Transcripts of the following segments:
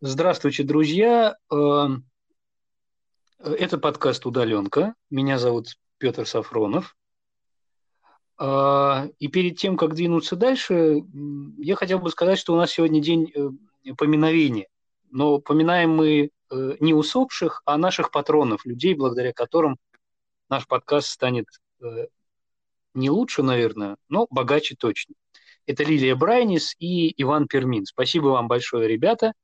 Здравствуйте, друзья. Эм, это подкаст «Удаленка». Меня зовут Петр Сафронов. А, и перед тем, как двинуться дальше, я хотел бы сказать, что у нас сегодня день э, поминовения. Но поминаем мы э, не усопших, а наших патронов, людей, благодаря которым наш подкаст станет э, не лучше, наверное, но богаче точно. Это Лилия Брайнис и Иван Пермин. Спасибо вам большое, ребята –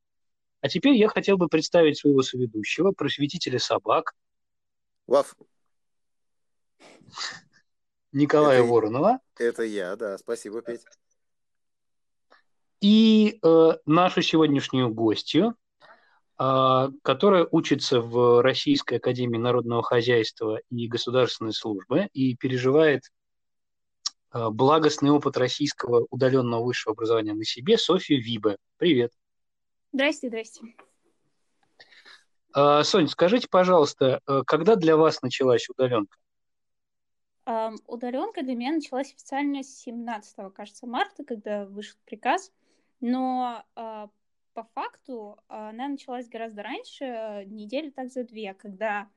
а теперь я хотел бы представить своего соведущего, просветителя собак. Ваф. Николая это, Воронова. Это я, да. Спасибо, Петь. И э, нашу сегодняшнюю гостью, э, которая учится в Российской Академии Народного Хозяйства и Государственной Службы и переживает э, благостный опыт российского удаленного высшего образования на себе, Софья Вибе. Привет. Здрасте, здрасте. А, Сонь, скажите, пожалуйста, э, когда для вас началась удаленка? Удаленка для меня началась официально с 17, кажется, марта, когда вышел приказ. Но uh, по факту она началась гораздо раньше, недели так за две, когда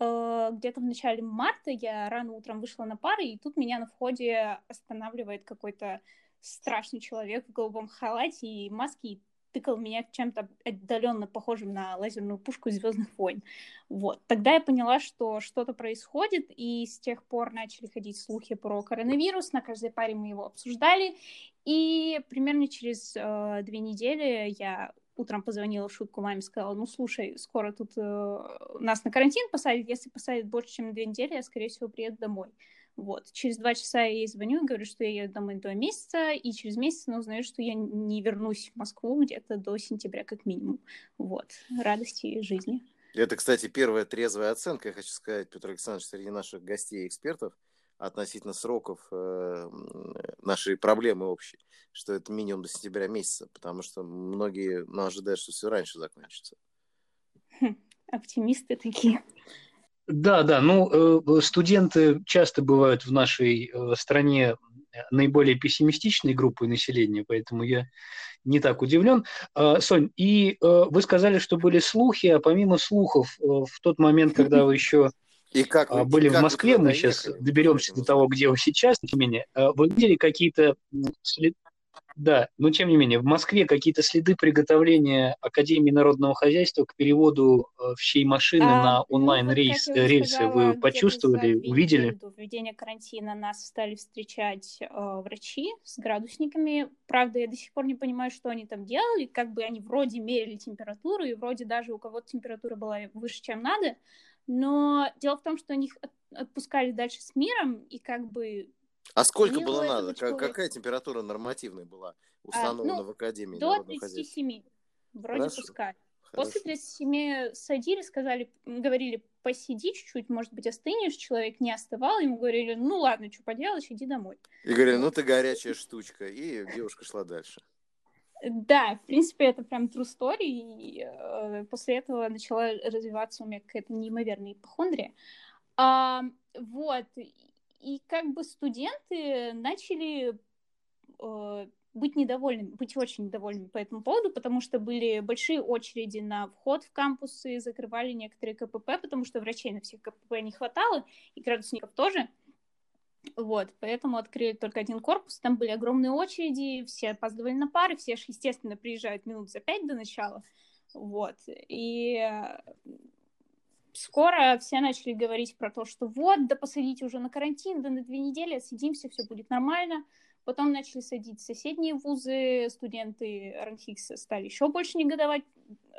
uh, где-то в начале марта я рано утром вышла на пары, и тут меня на входе останавливает какой-то страшный человек в голубом халате и маске и тыкал меня чем-то отдаленно похожим на лазерную пушку Звездных войн. Вот. Тогда я поняла, что что-то происходит, и с тех пор начали ходить слухи про коронавирус. На каждой паре мы его обсуждали. И примерно через э, две недели я утром позвонила в шутку маме, сказала, ну, слушай, скоро тут э, нас на карантин посадят, если посадят больше, чем две недели, я, скорее всего, приеду домой. Вот. Через два часа я ей звоню и говорю, что я еду домой два месяца, и через месяц она узнает, что я не вернусь в Москву где-то до сентября как минимум. Вот. Радости жизни. Это, кстати, первая трезвая оценка, я хочу сказать, Петр Александрович, среди наших гостей и экспертов относительно сроков э, нашей проблемы общей, что это минимум до сентября месяца, потому что многие ну, ожидают, что все раньше закончится. Хм, оптимисты такие. Да, да, ну, э, студенты часто бывают в нашей э, стране наиболее пессимистичной группой населения, поэтому я не так удивлен. А, Сонь, и э, вы сказали, что были слухи, а помимо слухов, в тот момент, когда вы еще и как вы, были как в Москве, мы сейчас доберемся до того, где вы сейчас, тем не менее, вы видели какие-то да, но тем не менее, в Москве какие-то следы приготовления Академии народного хозяйства к переводу э, всей машины а, на онлайн-рейс ну, вот, рельсы вы почувствовали, увидели? До введения карантина нас стали встречать э, врачи с градусниками. Правда, я до сих пор не понимаю, что они там делали. Как бы они вроде мерили температуру, и вроде даже у кого-то температура была выше, чем надо. Но дело в том, что они их отпускали дальше с миром, и как бы а сколько было надо? Как, какая температура нормативная была установлена а, ну, в Академии? До 37. Вроде Хорошо. пускай. Хорошо. После 37 садили, сказали, говорили, посиди чуть-чуть, может быть, остынешь. Человек не остывал, ему говорили, ну ладно, что поделаешь, иди домой. И говорили, ну ты горячая штучка. И девушка шла дальше. Да, в принципе, это прям true story. И э, после этого начала развиваться у меня какая-то неимоверная ипохондрия. А, вот, и как бы студенты начали э, быть недовольными, быть очень недовольными по этому поводу, потому что были большие очереди на вход в кампусы, закрывали некоторые КПП, потому что врачей на всех КПП не хватало, и градусников тоже. Вот, поэтому открыли только один корпус, там были огромные очереди, все опаздывали на пары, все же, естественно, приезжают минут за пять до начала, вот, и скоро все начали говорить про то, что вот, да посадите уже на карантин, да на две недели отсидимся, все будет нормально. Потом начали садить соседние вузы, студенты РНХИКС стали еще больше негодовать.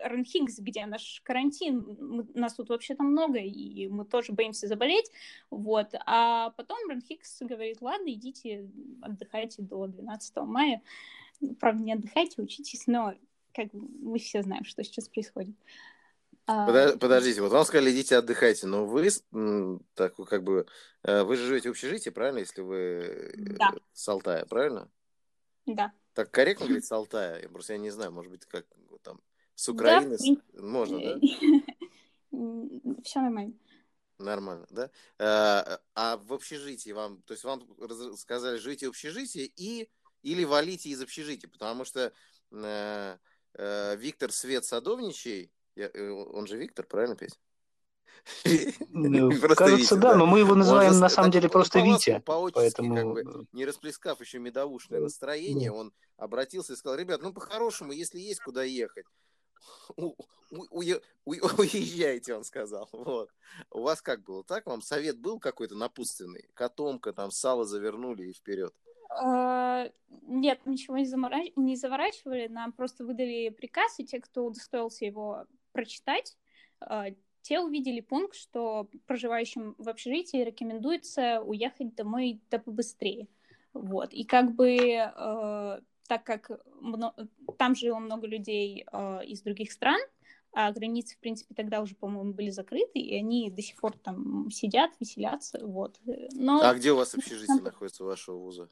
РНХИКС, где наш карантин, мы, нас тут вообще-то много, и мы тоже боимся заболеть, вот. А потом РНХИКС говорит, ладно, идите, отдыхайте до 12 мая. Правда, не отдыхайте, учитесь, но как мы все знаем, что сейчас происходит. А, подождите, вот вам сказали, идите отдыхайте, но вы так как бы э, вы же живете в общежитии, правильно, если вы э, да. с Алтая, правильно? Да. Так корректно говорить с Алтая? Я просто я не знаю, может быть, как там с Украины да, можно, да? Все нормально. Нормально, да? А, а в общежитии вам, то есть вам сказали, живите в общежитии и или валите из общежития, потому что э, э, Виктор Свет Садовничий, я, э, он же Виктор, правильно, Петь? Ну, кажется, да, но мы его называем на самом деле просто Витя. Поэтому... Не расплескав еще медовушное настроение, он обратился и сказал, ребят, ну по-хорошему, если есть куда ехать, уезжайте, он сказал. Вот. У вас как было? Так вам совет был какой-то напутственный? Котомка, там сало завернули и вперед. А, нет, ничего не заворачивали, нам просто выдали приказ, и те, кто удостоился его прочитать, а, те увидели пункт, что проживающим в общежитии рекомендуется уехать домой да побыстрее. Вот. И как бы э, так как там жило много людей э, из других стран, а границы, в принципе, тогда уже, по-моему, были закрыты, и они до сих пор там сидят, веселятся, вот. Но... А где у вас общежитие находится, вашего вуза?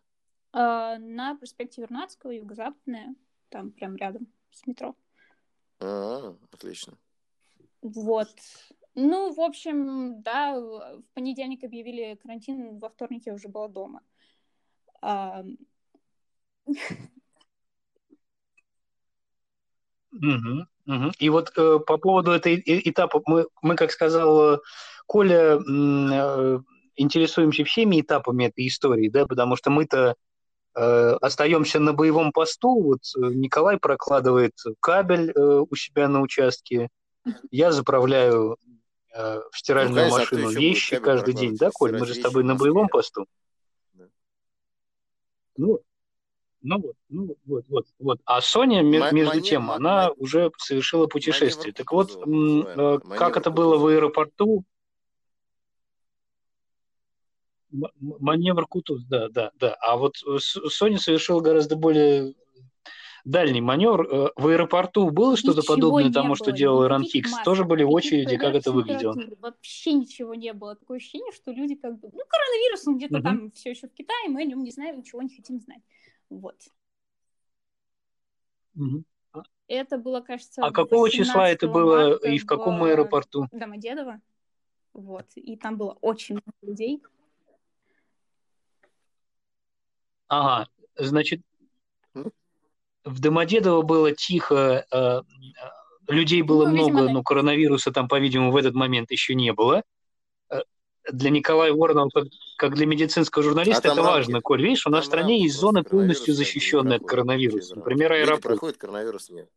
Э, на проспекте Вернадского, юго-западное, там прям рядом с метро. А, отлично. Вот. Ну, в общем, да, в понедельник объявили карантин, во вторник я уже была дома. Угу, угу. И вот э, по поводу этой этапа, мы, мы как сказал э, Коля, э, интересуемся всеми этапами этой истории, да, потому что мы-то остаемся на боевом посту. Вот э, Николай прокладывает кабель э, у себя на участке, я заправляю э, в стиральную ну, машину вещи каждый день, да, Коль? Мы же с тобой на боевом посту. Да. Ну, ну вот, ну вот, вот, вот. А Соня, между маневр, тем, она маневр, уже совершила путешествие. Так вот, э, как это было в аэропорту? Маневр Кутуз, да, да, да. А вот Соня совершила гораздо более дальний маневр. Э, в аэропорту было что-то подобное тому, что делал Иран Хикс? Тоже были очереди, как это выглядело? Вообще ничего не было. Такое ощущение, что люди как бы... Ну, коронавирус, он где-то угу. там все еще в Китае, мы о нем не знаем, ничего не хотим знать. Вот. Угу. Это было, кажется, А какого числа это было и в каком в... аэропорту? Домодедово. Вот. И там было очень много людей. Ага, значит, в Домодедово было тихо, э, людей было ну, много, видимо, но коронавируса там, по-видимому, в этот момент еще не было. Э, для Николая Воронова, как, как для медицинского журналиста, а это рамки, важно, Коль. Видишь, у нас в стране есть зоны полностью защищенные от коронавируса. Например, аэропорт. проходит, коронавирус нет.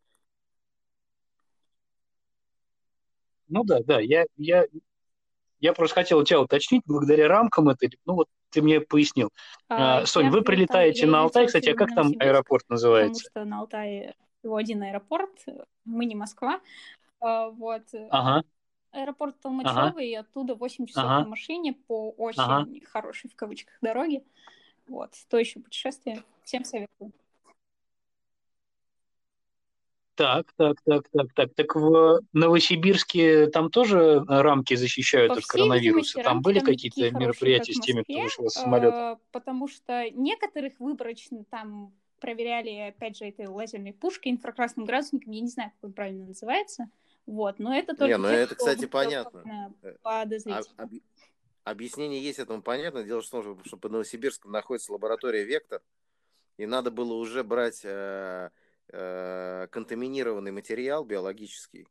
Ну да, да, я, я, я просто хотел тебя уточнить, благодаря рамкам это, ну вот ты мне пояснил. А, Сонь, вы прилетаете на Алтай, кстати, а как там аэропорт называется? Потому что на Алтае всего один аэропорт, мы не Москва, а, вот. Ага. Аэропорт Толмачева, ага. и оттуда 8 часов ага. на машине по очень ага. хорошей, в кавычках, дороге. Вот, то еще путешествие. Всем советую. Так, так, так, так, так. Так в Новосибирске там тоже рамки защищают По от коронавируса? Там были какие-то мероприятия с теми, кто вышел с самолета? Э, потому что некоторых выборочно там проверяли, опять же, этой лазерной пушкой, инфракрасным градусником, я не знаю, как он правильно называется. Вот, но это только... Не, ну это, кстати, понятно. Э, подозрительно. А, об... Объяснение есть этому понятно. Дело в том, что под Новосибирском находится лаборатория «Вектор», и надо было уже брать э, э, контаминированный материал биологический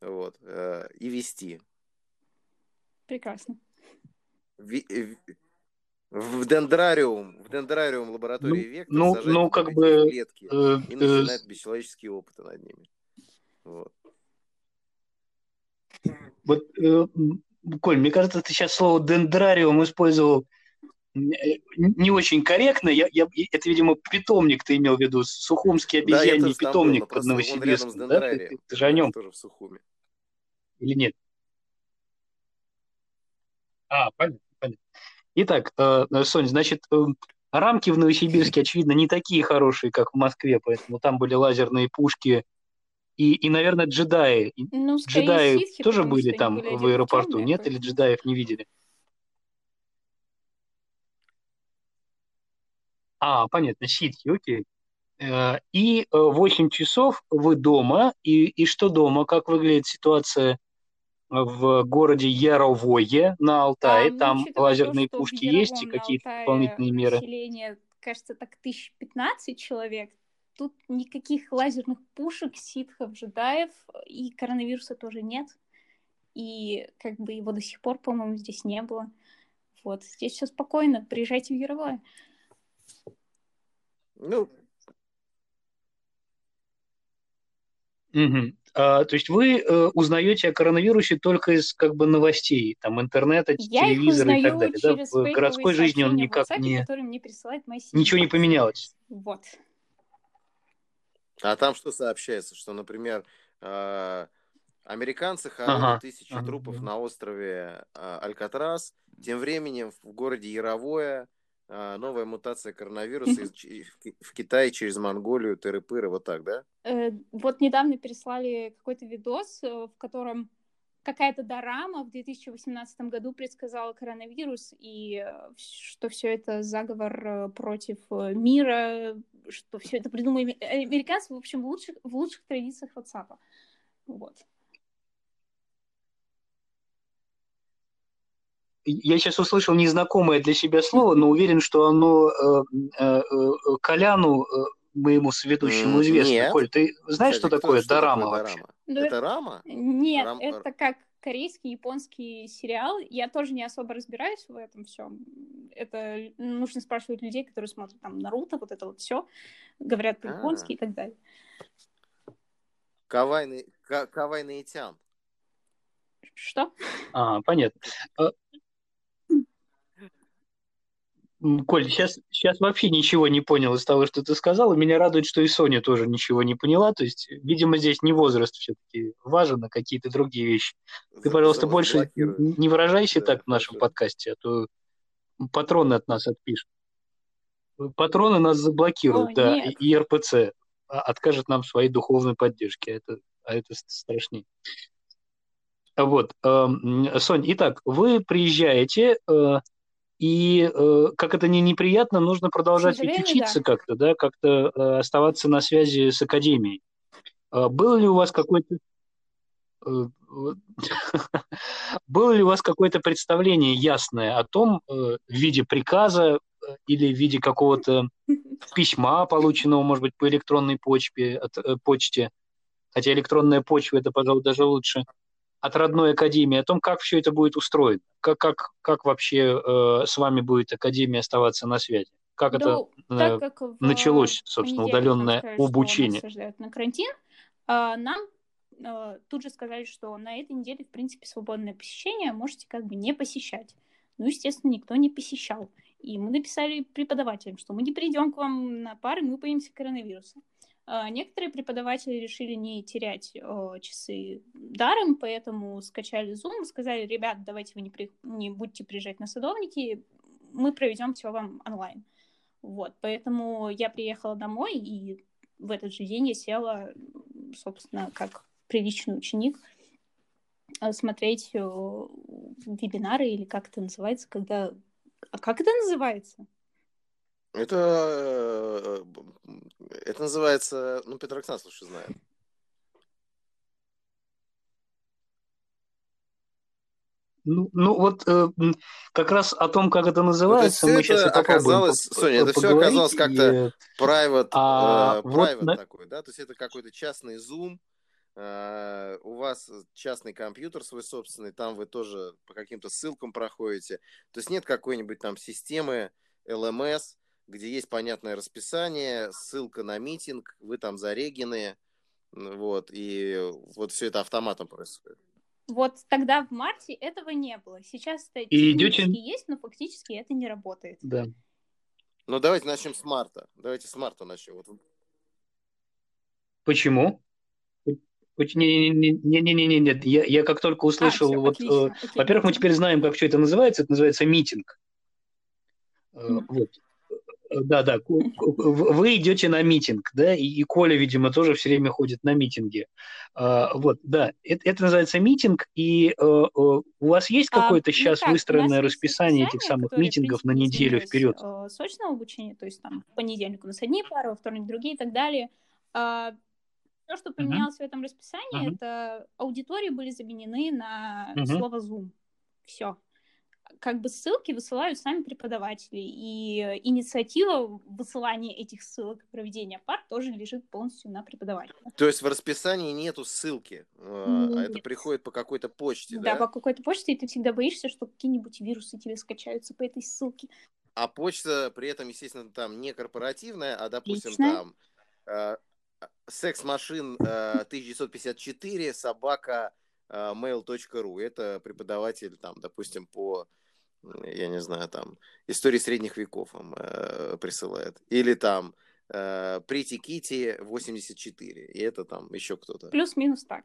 вот, э, и вести. Прекрасно. В, в дендрариум, в дендрариум лаборатории ну, Вектор ну, ну, как бы, клетки э, и начинать э, бесчеловеческие опыты над ними. Вот. Вот, э, Коль, мне кажется, ты сейчас слово дендрариум использовал не очень корректно. Я, я, это, видимо, питомник ты имел в виду, Сухумский обезьяний да, питомник под Новосибирском. Да? Ты, ты, ты же о нем. Тоже в Сухуме. Или нет? А, понятно, понятно. Итак, э, Сонь, значит, э, рамки в Новосибирске, очевидно, не такие хорошие, как в Москве, поэтому там были лазерные пушки и, и наверное, джедаи. Ну, джедаи ситхи, тоже были там были в аэропорту, нет? Или джедаев не видели? А, понятно, ситхи, окей. Э, и 8 э, часов вы дома, и, и что дома? Как выглядит ситуация в городе Яровое на Алтае? А, ну, Там лазерные то, пушки есть и какие-то дополнительные меры? Население, кажется, так 1015 человек. тут никаких лазерных пушек, ситхов, джедаев, и коронавируса тоже нет. И как бы его до сих пор, по-моему, здесь не было. Вот, здесь все спокойно, приезжайте в Яровое. Ну, Угу. А, то есть вы э, узнаете о коронавирусе только из как бы новостей, там интернета, Я телевизора и так далее. Да? В городской жизни он никак WhatsApp, не ничего не поменялось. Вот. а там что сообщается? Что, например, э, американцы хоронят Ага, тысячи ага, трупов на острове э, Алькатрас. Тем временем в городе Яровое новая мутация коронавируса в Ки- в Китае через Монголию, Тыры-Пыры, вот так, да? Э, вот недавно переслали какой-то видос, э, в котором какая-то дорама в 2018 году предсказала коронавирус, и э, что все это заговор против мира, что все это придумали аме- американцы, в общем, в лучших, в лучших традициях WhatsApp. Вот. Я сейчас услышал незнакомое для себя слово, но уверен, что оно э, э, э, Коляну, э, моему соведущему, М, известно. нет. Коль, ты знаешь, Кстати, что такое что дорама такое вообще? дорама? Это рама? Нет, Рам- это как корейский, японский сериал. Я тоже не особо разбираюсь в этом всем. Это нужно спрашивать людей, которые смотрят там Наруто, вот это вот все, говорят А. по-японски и так далее. Кавайный, ка- кавайный тян. Что? А, понятно. Коль, сейчас, сейчас вообще ничего не понял из того, что ты сказал. И меня радует, что и Соня тоже ничего не поняла. То есть, видимо, здесь не возраст все-таки важен, а какие-то другие вещи. Ты, пожалуйста, больше не выражайся Да, так в нашем хорошо. подкасте, а то патроны от нас отпишут. Патроны нас заблокируют, О, да, нет. и, и РПЦ а- откажет нам в своей духовной поддержке. А это, а это страшнее. Вот, эм, Сонь, итак, вы приезжаете, э, и э, как это не неприятно, нужно продолжать ведь учиться да. как-то, да, как-то э, оставаться на связи с академией. А Было ли у вас какой-то э, было ли у вас какое-то представление ясное о том э, в виде приказа э, или в виде какого-то письма, полученного, может быть, по электронной почте, от, э, почте, хотя электронная почта это, пожалуй, даже лучше, от родной академии, о том, как все это будет устроено, как, как, как вообще э, с вами будет академия оставаться на связи, как Ну, это так э, как в началось, собственно, удаленное сказали, обучение. на карантин, а, нам а, тут же сказали, что на этой неделе, в принципе, свободное посещение можете как бы не посещать. Ну, естественно, никто не посещал. И мы написали преподавателям, что мы не придем к вам на пары, мы боимся коронавируса. А, Некоторые преподаватели решили не терять э, часы даром, поэтому скачали Zoom, сказали, ребят, давайте вы не, при- не будете приезжать на садовники, мы проведем все вам онлайн. Вот, поэтому я приехала домой, и в этот же день я села, собственно, как приличный ученик, э, смотреть вебинары, или как это называется, когда... А как это называется? Это, э, это называется, ну, Петр Оксан, слушай, знает. Ну, ну вот э, как раз о том, как это Ну, называется, все мы это сейчас и попробуем оказалось, Соня, это все оказалось и, как-то э, private, А э, вот private на- такой, да, то есть это какой-то частный Zoom, э, у вас частный компьютер свой собственный, там вы тоже по каким-то ссылкам проходите, то есть нет какой-нибудь там системы LMS, где есть понятное расписание, ссылка на митинг, вы там зарегены, вот, и вот все это автоматом происходит. Вот тогда в марте этого не было. Сейчас это И идете- есть, но фактически это не работает. да. Ну, давайте начнем с марта. Давайте с марта начнем. Вот Почему? Не-не-не, нет, я, я как только услышал, А, всё, вот, э, во-первых, мы теперь знаем, как все это называется, это называется митинг. Э, Мгм. Вот. Да, да, вы идете на митинг, да, и, и Коля, видимо, тоже все время ходит на митинги. А, Вот, да, это, это называется митинг, и э, у вас есть А, какое-то ну сейчас как, у выстроенное расписание этих самых митингов на неделю вперед? э, с очного обучения, то есть там в понедельник у нас одни пары, во вторник другие и так далее. Все, что поменялось в этом расписании, Мгм. это аудитории были заменены на Мгм. слово Zoom. Все. Как бы ссылки высылают сами преподаватели, и инициатива высылания этих ссылок и проведения пар тоже лежит полностью на преподавателе. То есть в расписании нету ссылки, а Нет. это приходит по какой-то почте, да? Да, по какой-то почте, и ты всегда боишься, что какие-нибудь вирусы тебе скачаются по этой ссылке. А почта при этом, естественно, там не корпоративная, а, допустим, Личная. там э, секс-машин э, 1954 собака э, mail.ru. Это преподаватель, там, допустим, по я не знаю, там, истории средних веков вам э, присылает. Или там э, Прити Кити 84. И это там еще кто-то. Плюс-минус так.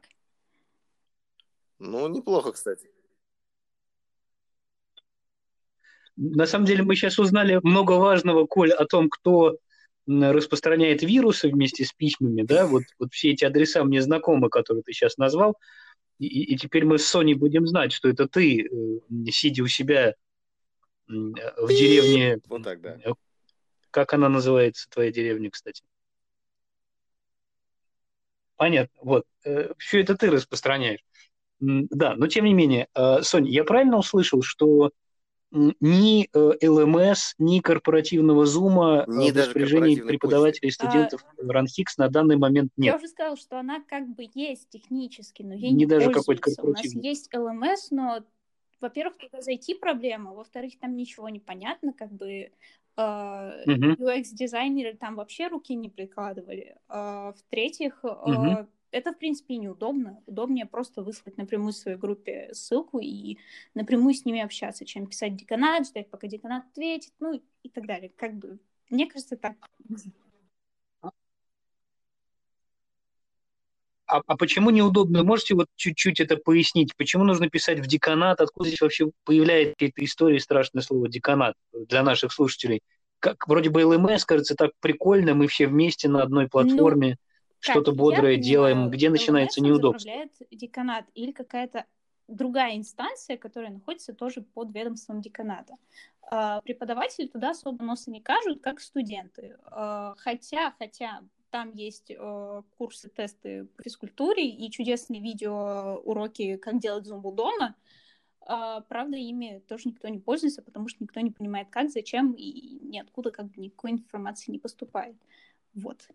Ну, неплохо, кстати. На самом деле мы сейчас узнали много важного, Коль, о том, кто распространяет вирусы вместе с письмами, да, вот, вот все эти адреса мне знакомы, которые ты сейчас назвал, и, и теперь мы с Соней будем знать, что это ты, э, сидя у себя в деревне. Вот так, да. Как она называется, твоя деревня, кстати? Понятно. Вот. Э, Все это ты распространяешь. Да, но тем не менее, э, Соня, я правильно услышал, что ни э, ЛМС, ни корпоративного зума ни в распоряжении преподавателей и студентов а... Ранхикс на данный момент нет. Я уже сказала, что она как бы есть технически, но ей не, не даже какой-то корпоративный. У нас есть ЛМС, но во-первых, туда зайти проблема, во-вторых, там ничего не понятно, как бы Uh, uh-huh. UX-дизайнеры там вообще руки не прикладывали. Uh, в-третьих, uh-huh. Это, в принципе, неудобно. Удобнее просто выслать напрямую своей группе ссылку и напрямую с ними общаться, чем писать деканат, ждать, пока деканат ответит, ну и так далее. Как бы, мне кажется, так. а, а почему неудобно? Можете вот чуть-чуть это пояснить? Почему нужно писать в деканат? Откуда здесь вообще появляется эта история, страшное слово, деканат для наших слушателей? Как вроде бы ЛМС, кажется, так прикольно, мы все вместе на одной платформе, ну, что-то бодрое понимаю, делаем. Где начинается неудобство? деканат или какая-то другая инстанция, которая находится тоже под ведомством деканата. А, преподаватели туда особо носа не кажут, как студенты. А, хотя, хотя там есть э, курсы, тесты по физкультуре и чудесные видео уроки, как делать зумбу дома. Э, правда, ими тоже никто не пользуется, потому что никто не понимает, как, зачем, и ниоткуда как бы никакой информации не поступает. Вот.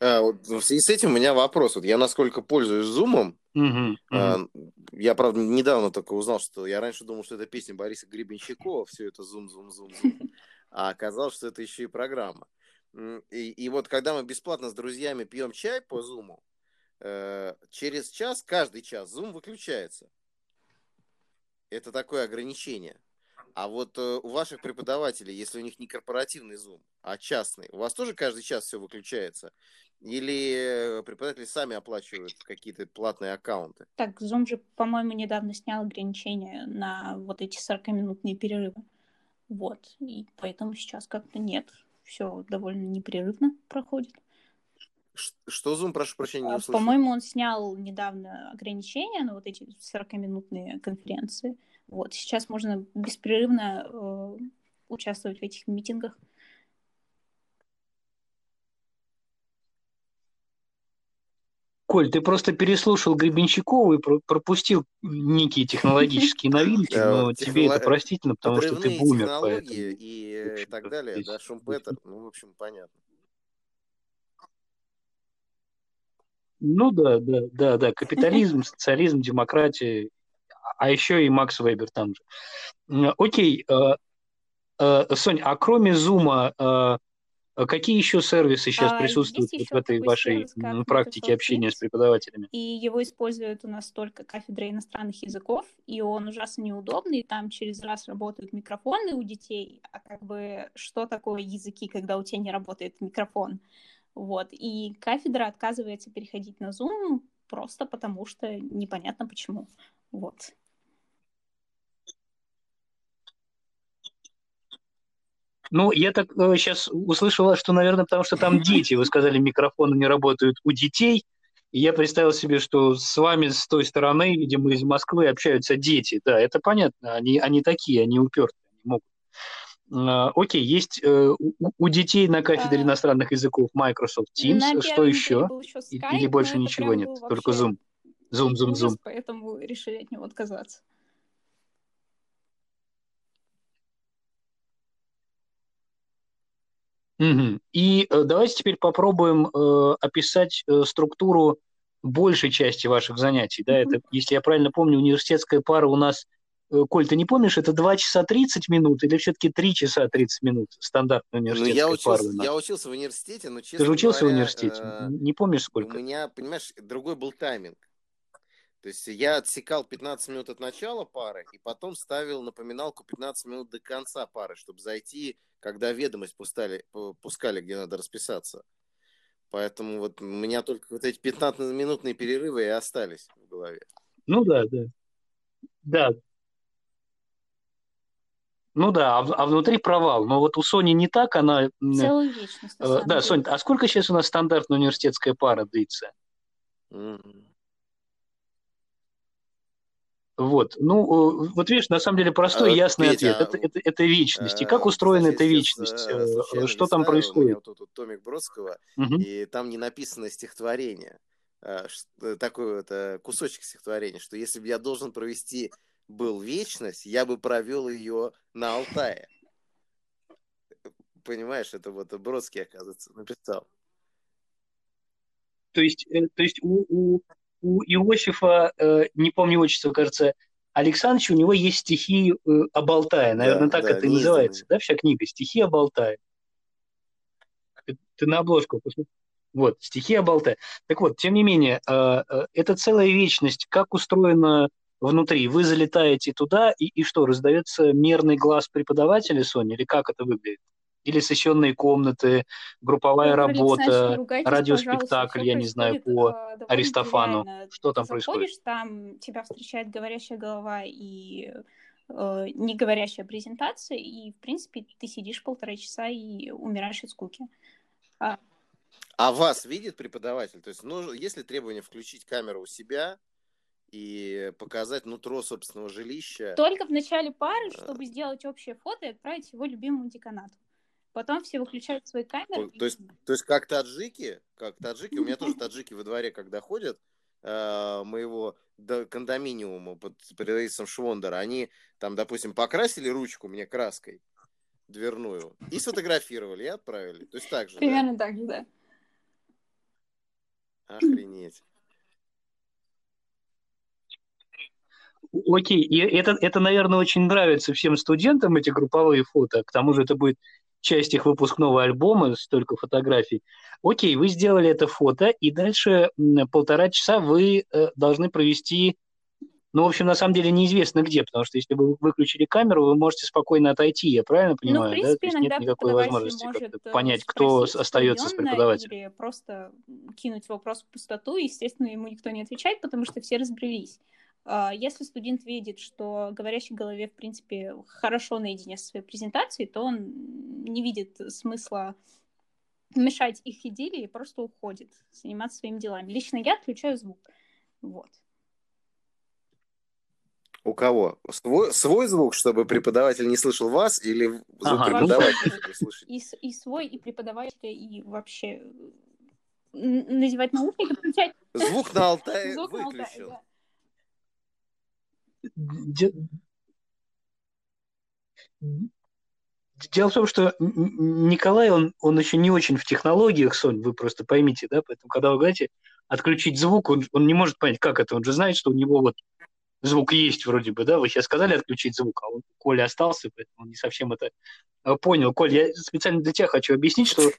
А, вот в связи с этим у меня вопрос. Вот я насколько пользуюсь зумом, uh-huh, uh-huh. я, правда, недавно только узнал, что я раньше думал, что это песня Бориса Гребенщикова, все это зум-зум-зум-зум а оказалось, что это еще и программа. И, и вот когда мы бесплатно с друзьями пьем чай по Зуму, э, через час, каждый час, Zoom выключается. Это такое ограничение. А вот э, у ваших преподавателей, если у них не корпоративный Zoom, а частный, у вас тоже каждый час все выключается? Или преподаватели сами оплачивают какие-то платные аккаунты? Так, Zoom же, по-моему, недавно снял ограничения на вот эти 40-минутные перерывы. Вот, и поэтому сейчас как-то нет. Все довольно непрерывно проходит. Что Zoom, прошу прощения, не а, услышал? По-моему, он снял недавно ограничения на вот эти 40-минутные конференции. Вот, сейчас можно беспрерывно э, участвовать в этих митингах. Коль, ты просто переслушал Гребенщикова и пропустил некие технологические новинки, но тебе это простительно, потому что ты бумер. Технологии и так далее, да, Шумпетер, ну, в общем, понятно. Ну да, да, да, да, капитализм, социализм, демократия, а еще и Макс Вебер там же. Окей, э, э, Сонь, а кроме Зума, э, какие еще сервисы сейчас а, присутствуют вот в этой вашей сервис, практике общения с преподавателями? И его используют у нас только кафедра иностранных языков, и он ужасно неудобный, там через раз работают микрофоны у детей, а как бы что такое языки, когда у тебя не работает микрофон? Вот, и кафедра отказывается переходить на Zoom просто потому, что непонятно почему. Вот. Ну, я так э, сейчас услышала, что, наверное, потому что там дети. Вы сказали, микрофоны не работают у детей. И я представил себе, что с вами с той стороны, видимо, из Москвы общаются дети. Да, это понятно. Они, они такие, они упертые, они могут. А, окей, есть э, у, у детей на кафедре иностранных языков Microsoft Teams. Что еще? еще Skype, Или больше ничего нет, только Zoom. Зум, зум, зум. Поэтому решили от него отказаться. Угу. И э, давайте теперь попробуем э, описать э, структуру большей части ваших занятий. Да? Это, если я правильно помню, университетская пара у нас, э, Коль, ты не помнишь, это 2 часа 30 минут или все-таки 3 часа 30 минут стандартная университетская ну, я учился, пара? Я учился в университете, но честно Ты же учился говоря, в университете? Э, не помнишь сколько? У меня, понимаешь, другой был тайминг. То есть я отсекал 15 минут от начала пары и потом ставил напоминалку 15 минут до конца пары, чтобы зайти, когда ведомость пускали, пускали где надо расписаться. Поэтому вот у меня только вот эти 15-минутные перерывы и остались в голове. Ну да, да. Да. Ну да, а, а внутри провал. Но вот у Сони не так, она... Целую вечность. Э, да, Соня, а сколько сейчас у нас стандартная университетская пара длится? Mm-hmm. Вот. Ну, э, вот видишь, на самом деле простой, а, ясный Петя, ответ. Это, это, это вечность. И как э, устроена эта вечность? Что там происходит? Вот тут томик Бродского, угу. и там не написано стихотворение. Такой вот кусочек стихотворения, что если бы я должен провести был вечность, я бы провел ее на Алтае. Понимаешь, это вот Бродский, оказывается, написал. То есть, то есть у, у, у Иосифа, э, не помню отчество, кажется, Александрович, у него есть стихи э, Обалтая. Наверное, да, так да, это называется, да, вся книга? Стихи Обалтая. Ты на обложку посмотри. Вот, стихи Обалтая. Так вот, тем не менее, э, это целая вечность. Как устроена внутри? Вы залетаете туда, и, и что, раздается мерный глаз преподавателя, Соня, или как это выглядит? Или сессионные комнаты, групповая Ольга работа, радиоспектакль, я не знаю, по э, Аристофану. Что там Ты происходит? Там тебя встречает говорящая голова и э, не говорящая презентация, и, в принципе, ты сидишь полтора часа и умираешь от скуки. А, а вас видит преподаватель? То есть, ну, если требование включить камеру у себя, и показать нутро собственного жилища. Только в начале пары, э, чтобы сделать общее фото и отправить его любимому деканату. Потом все выключают свои камеры. То есть, то есть как таджики, как таджики, у меня тоже таджики во дворе, когда ходят, э, моего до кондоминиума под правительством Швондера, они там, допустим, покрасили ручку мне краской дверную и сфотографировали, и отправили. То есть так же, Примерно да? так же, да. Охренеть. Окей, и это, это, наверное, очень нравится всем студентам, эти групповые фото. К тому же это будет часть их выпускного альбома, столько фотографий. Окей, вы сделали это фото, и дальше полтора часа вы э, должны провести, ну, в общем, на самом деле неизвестно где, потому что если вы выключили камеру, вы можете спокойно отойти, я правильно понимаю? Ну, в принципе, да? То есть нет никакой возможности может э, понять, кто остается с преподавателем. Или просто кинуть вопрос в пустоту, естественно, ему никто не отвечает, потому что все разбрелись. А, если студент видит, что говорящий голове, в принципе, хорошо наедине со своей презентацией, то он не видит смысла мешать их идее и просто уходит заниматься своими делами. Лично я отключаю звук. Вот. У кого? Свой, свой звук, чтобы преподаватель не слышал вас, или звук ага. преподавателя? И, и свой, и преподавателя, и вообще надевать наушники, включать... Звук на Алтае звук выключил. На Алтае, да. Дело в том, что Николай, он, он еще не очень в технологиях, Сонь, вы просто поймите, да, поэтому, когда вы говорите отключить звук, он, он не может понять, как это, он же знает, что у него вот звук есть вроде бы, да, вы сейчас сказали отключить звук, а он, Коля остался, поэтому он не совсем это э, понял. Коль, я специально для тебя хочу объяснить, что э,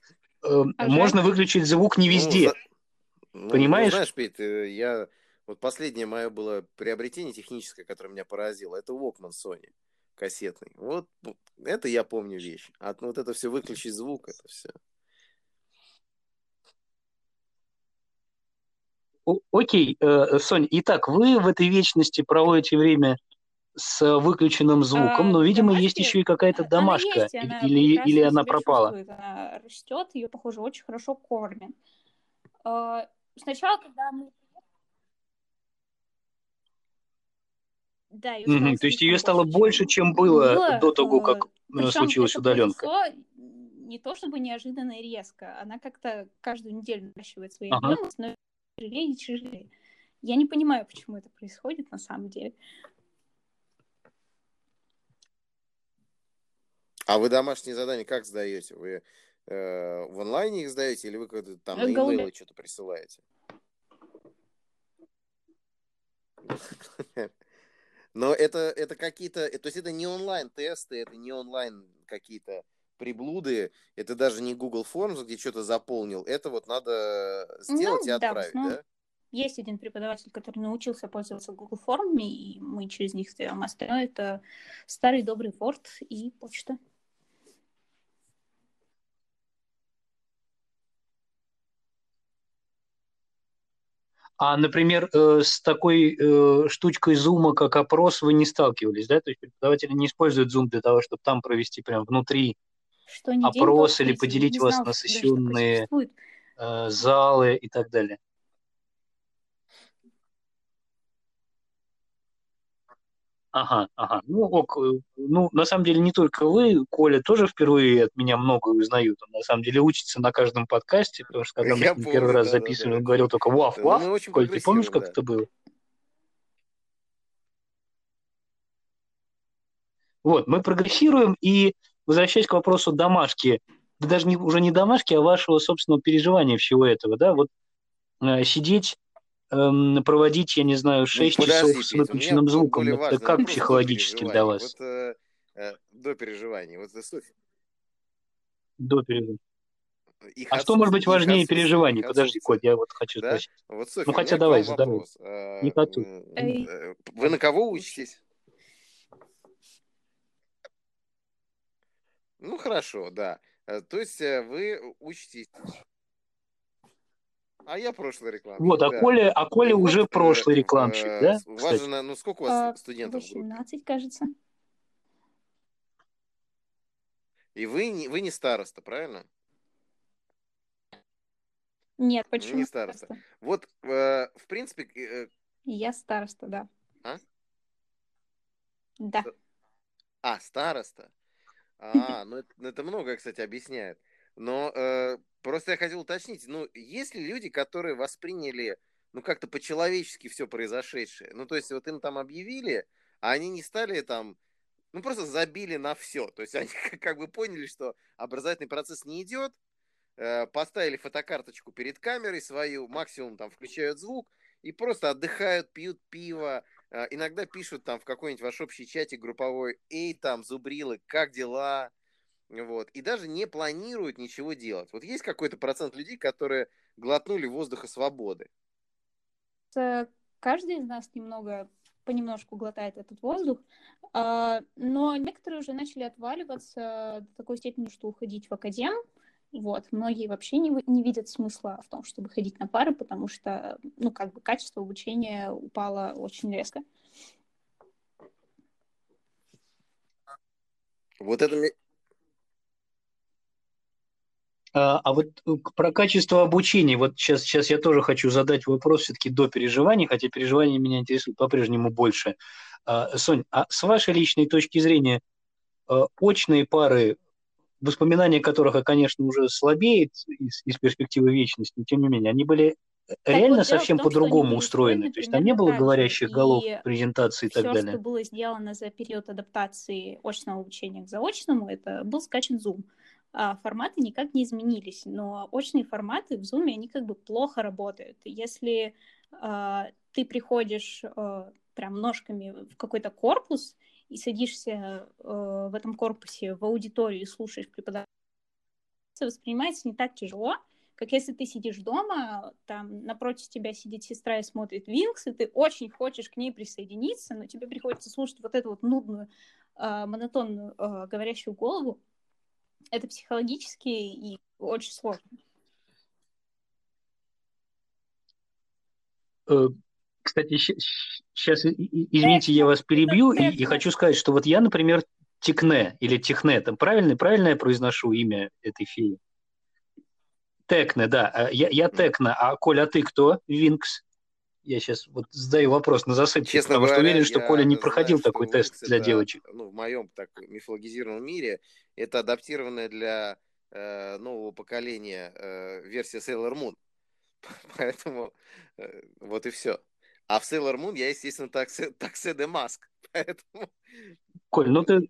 а можно выключить звук не ну, везде, ну, понимаешь? Ну, знаешь, Петь, э, я вот последнее мое было приобретение техническое, которое меня поразило, это Walkman Sony кассетный. Вот это я помню вещь. А вот это все выключить звук, это все. Окей, э, Сонь, итак, вы в этой вечности проводите время с выключенным звуком, а, но, видимо, домашки, есть еще и какая-то домашка, она есть, она или, или она пропала. Она растет, ее, похоже, очень хорошо кормят. А, сначала, когда мы Да, ее угу, то есть ее стало больше, чем было, было до того, как э, случилась удаленка. Не то чтобы неожиданно и резко, она как-то каждую неделю наращивает свои ага. объемы, но тяжелее и тяжелее. Я не понимаю, почему это происходит на самом деле. А вы домашние задания как сдаете? Вы э, в онлайне их сдаете, или вы там на e что-то присылаете? Но это, это какие-то, то есть это не онлайн-тесты, это не онлайн какие-то приблуды, это даже не Google Forms, где что-то заполнил, это вот надо сделать ну, и отправить, да? да? Есть один преподаватель, который научился пользоваться Google формами, и мы через них сделаем. Остальное это старый добрый Word и почта. А, например, э, с такой э, штучкой Zoom, как опрос, вы не сталкивались, да? То есть преподаватели не используют Zoom для того, чтобы там провести прям внутри что опрос или поделить вас знал, на сессионные э, залы и так далее. Ага, ага. Ну, ок. Э, ну, на самом деле, не только вы, Коля тоже впервые от меня многое узнают. Он, на самом деле, учится на каждом подкасте, потому что когда мы с ним первый раз да, записывали, да, он говорил только «Ваф, ваф». Коль, ты помнишь, как это было? Вот, мы прогрессируем, и возвращаясь к вопросу домашки, да даже не, уже не домашки, а вашего собственного переживания всего этого, да, вот э, сидеть эм, проводить, я не знаю, 6 ну, часов с выключенным звуком. Это как психологически для вас? Вот, э, э, до переживаний. Вот, э, Софья. До переживаний. Их а что может быть важнее переживаний? Подожди, Кот, я вот хочу да? спросить. Вот, Софья, ну хотя давай, задавай. А, не коту. Э, вы на кого учитесь? Ну хорошо, да. То есть вы учитесь а я прошлый рекламщик. Вот, а да. Коля, а Коля и уже вот, прошлый э, рекламщик, э, да? Важно, ну сколько у вас а, студентов 18, кажется. И вы не, вы не староста, правильно? Нет, почему не староста? староста? Вот, э, в принципе... Э, я староста, да. А? Да. А, староста. А, ну это, ну это многое, кстати, объясняет. Но э, просто я хотел уточнить, ну, есть ли люди, которые восприняли, ну, как-то по-человечески все произошедшее? Ну, то есть, вот им там объявили, а они не стали там, ну, просто забили на все. То есть, они как бы поняли, что образовательный процесс не идет, э, поставили фотокарточку перед камерой свою, максимум там включают звук, и просто отдыхают, пьют пиво, э, иногда пишут там в какой-нибудь ваш общий чатик групповой, эй, там, зубрилы, как дела? Вот. И даже не планируют ничего делать. Вот есть какой-то процент людей, которые глотнули воздуха свободы. Каждый из нас немного понемножку глотает этот воздух, а, но некоторые уже начали отваливаться до такой степени, что уходить в академ. Вот. Многие вообще не, не видят смысла в том, чтобы ходить на пары, потому что, ну, как бы качество обучения упало очень резко. Вот это, а, а вот э, про качество обучения, вот сейчас, сейчас я тоже хочу задать вопрос все-таки до переживаний, хотя переживания меня интересуют по-прежнему больше. А, Сонь, а с вашей личной точки зрения, а, очные пары, воспоминания которых, конечно, уже слабеет из, из перспективы вечности, но тем не менее, они были так реально вот совсем по-другому устроены. То есть там не было говорящих голов, презентации и так все, далее. Все, что было сделано за период адаптации очного обучения к заочному, это был скачан Zoom а, форматы никак не изменились, но очные форматы в Zoom, они как бы плохо работают. Если а, ты приходишь а, прям ножками в какой-то корпус и садишься а, в этом корпусе в аудиторию и слушаешь преподавателя, воспринимается не так тяжело, как если ты сидишь дома, там напротив тебя сидит сестра и смотрит Винкс, и ты очень хочешь к ней присоединиться, но тебе приходится слушать вот эту вот нудную, монотонную говорящую голову, это психологически и очень сложно. Э, кстати, сейчас, извините, я вас перебью, и, и хочу сказать, что вот я, например, Текне или Техне, там правильно, правильно я произношу имя этой феи? Текне, да. Э, я, я Текна, а Коля, а ты кто? Винкс? Я сейчас вот задаю вопрос на засыпку, Честно потому говоря, что уверен, что Коля не проходил знаю, такой тест для это, девочек. Ну, в моем так мифологизированном мире это адаптированная для э, нового поколения э, версия Sailor Moon. Поэтому э, вот и все. А в Sailor Moon я, естественно, таксе, таксе де маск. Поэтому... Коль, ну ты...